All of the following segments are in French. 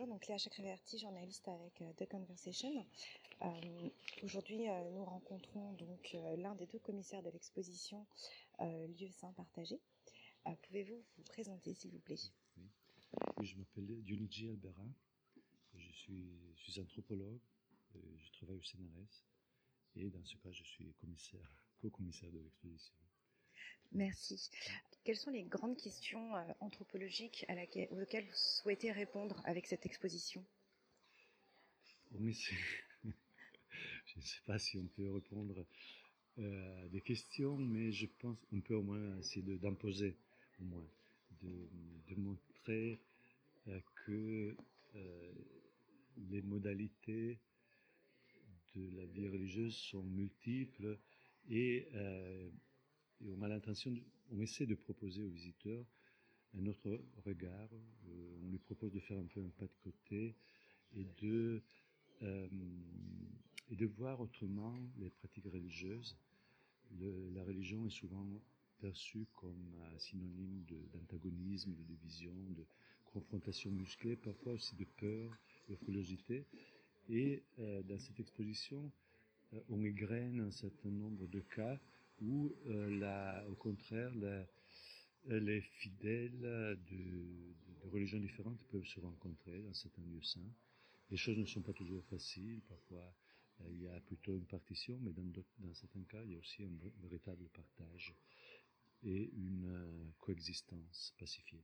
bonjour, donc Léa Chakraverti, journaliste avec The Conversation. Aujourd'hui, nous rencontrons donc l'un des deux commissaires de l'exposition Lieux saints partagés. Pouvez-vous vous présenter, s'il vous plaît? Oui. je m'appelle Dionigi Albera, je suis, je suis anthropologue, je travaille au CNRS et dans ce cas, je suis commissaire, co-commissaire de l'exposition. Merci. Quelles sont les grandes questions euh, anthropologiques auxquelles vous souhaitez répondre avec cette exposition? Oh, Je ne sais pas si on peut répondre euh, à des questions, mais je pense qu'on peut au moins essayer d'imposer, au moins, de, montrer euh, que les modalités de la vie religieuse sont multiples et on a l'intention, on essaie de proposer aux visiteurs un autre regard. Euh, on lui propose de faire un peu un pas de côté et de euh, voir autrement les pratiques religieuses. La religion est souvent perçue comme synonyme d'antagonisme, de, division, de confrontation musclée, parfois aussi de peur, de frilosité. Et euh, dans cette exposition, on égrène un certain nombre de cas où, euh, au contraire, les fidèles de, religions différentes peuvent se rencontrer dans certains lieux saints. Les choses ne sont pas toujours faciles, parfois euh, il y a plutôt une partition, mais dans, certains cas, il y a aussi un véritable partage et une euh, coexistence pacifiée.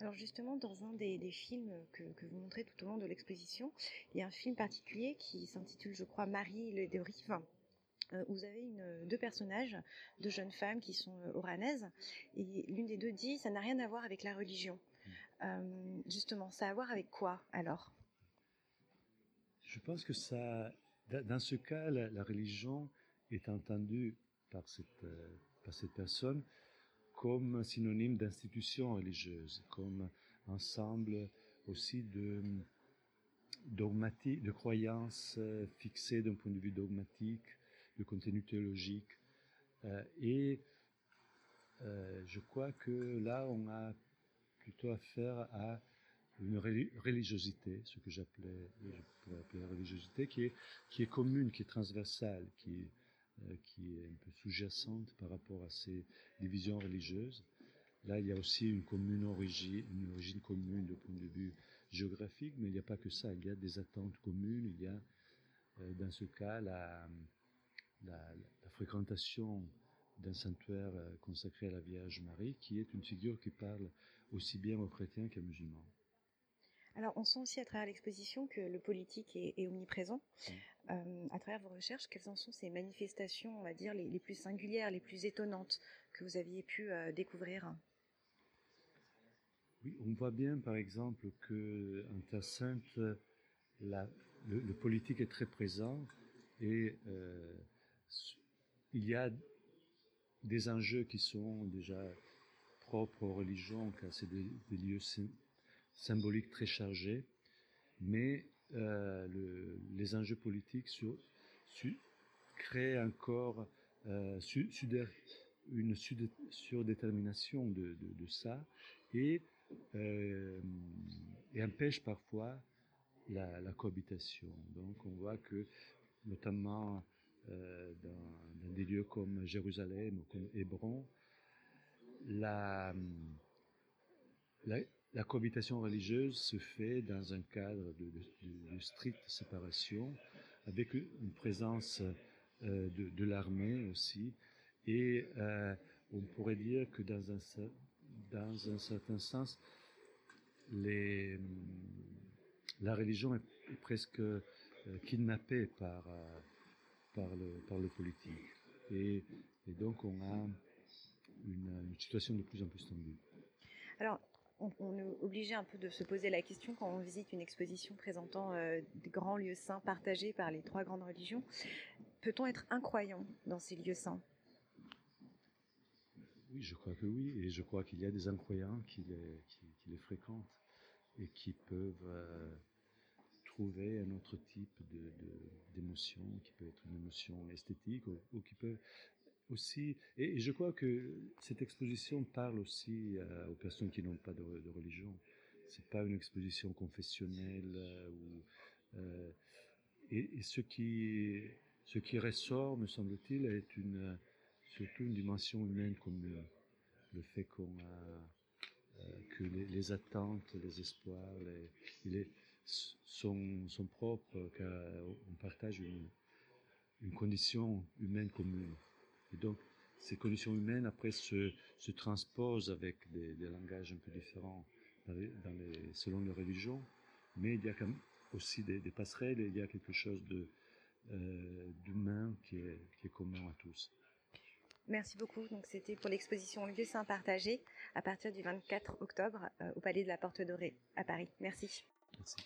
Alors justement, dans un des, films que, vous montrez tout au long de l'exposition, il y a un film particulier qui s'intitule, je crois, Marie le de Rive, vous avez une, deux personnages, deux jeunes femmes qui sont euh, oranaises, et l'une des deux dit ça n'a rien à voir avec la religion. Mm. Euh, justement, ça a à voir avec quoi alors? Je pense que ça, dans ce cas, la, religion est entendue par cette, par cette personne comme synonyme d'institution religieuse, comme ensemble aussi de dogmatique, de croyances fixées d'un point de vue dogmatique, de contenu théologique. Euh, et euh, je crois que là, on a plutôt affaire à une religiosité, ce que j'appelais, je pourrais appeler la religiosité, qui est, qui est commune, qui est transversale, qui est, euh, qui est un peu sous-jacente par rapport à ces divisions religieuses. Là, il y a aussi une commune origine, une origine commune de point de vue géographique, mais il n'y a pas que ça. Il y a des attentes communes. Il y a, dans ce cas, la, la, la fréquentation d'un sanctuaire euh, consacré à la Vierge Marie, qui est une figure qui parle aussi bien aux chrétiens qu'aux musulmans. Alors, on sent aussi à travers l'exposition que le politique est, est omniprésent. Euh, à travers vos recherches, quelles en sont ces manifestations, on va dire, les, les plus singulières, les plus étonnantes que vous aviez pu euh, découvrir? Oui, on voit bien, par exemple, que en Terre Sainte, la, le, le, politique est très présent et euh, il y a des enjeux qui sont déjà propres aux religions, car c'est des, lieux symboliques très chargés, mais euh, le, les enjeux politiques sur, créent encore euh, une surdétermination de, de, ça et, euh, empêche parfois la, cohabitation. Donc on voit que notamment euh, dans, des lieux comme Jérusalem ou comme Hébron, la, cohabitation religieuse se fait dans un cadre de, stricte séparation, avec une présence euh, de, l'armée aussi, et euh, on pourrait dire que dans un, dans un certain sens, la religion est presque kidnappée par par le, par le politique. Et, et donc on a une, une, situation de plus en plus tendue. Alors, on, on, est obligé un peu de se poser la question quand on visite une exposition présentant euh, des grands lieux saints partagés par les trois grandes religions. Peut-on être incroyant dans ces lieux saints? Oui, je crois que oui. Et je crois qu'il y a des incroyants qui les, qui, qui les fréquentent et qui peuvent... Euh, trouver un autre type d'émotion, qui peut être une émotion esthétique ou, qui peut aussi. Et, je crois que cette exposition parle aussi euh, aux personnes qui n'ont pas de, de, religion, c'est pas une exposition confessionnelle ou et, ce qui ce qui ressort, me semble-t-il, est une surtout une dimension humaine commune. Le fait qu'on a que les, attentes, les espoirs, sont, sont propres, qu'on partage une, une condition humaine commune. Et donc, ces conditions humaines, après, se, se transposent avec des, des, langages un peu différents dans les, selon les religions, mais il y a quand même aussi des, des passerelles et il y a quelque chose de, euh, d'humain qui est, qui est commun à tous. Merci beaucoup. Donc c'était pour l'exposition Lieu Saint partagé à partir du 24 octobre euh, au Palais de la Porte Dorée à Paris. Merci. Merci.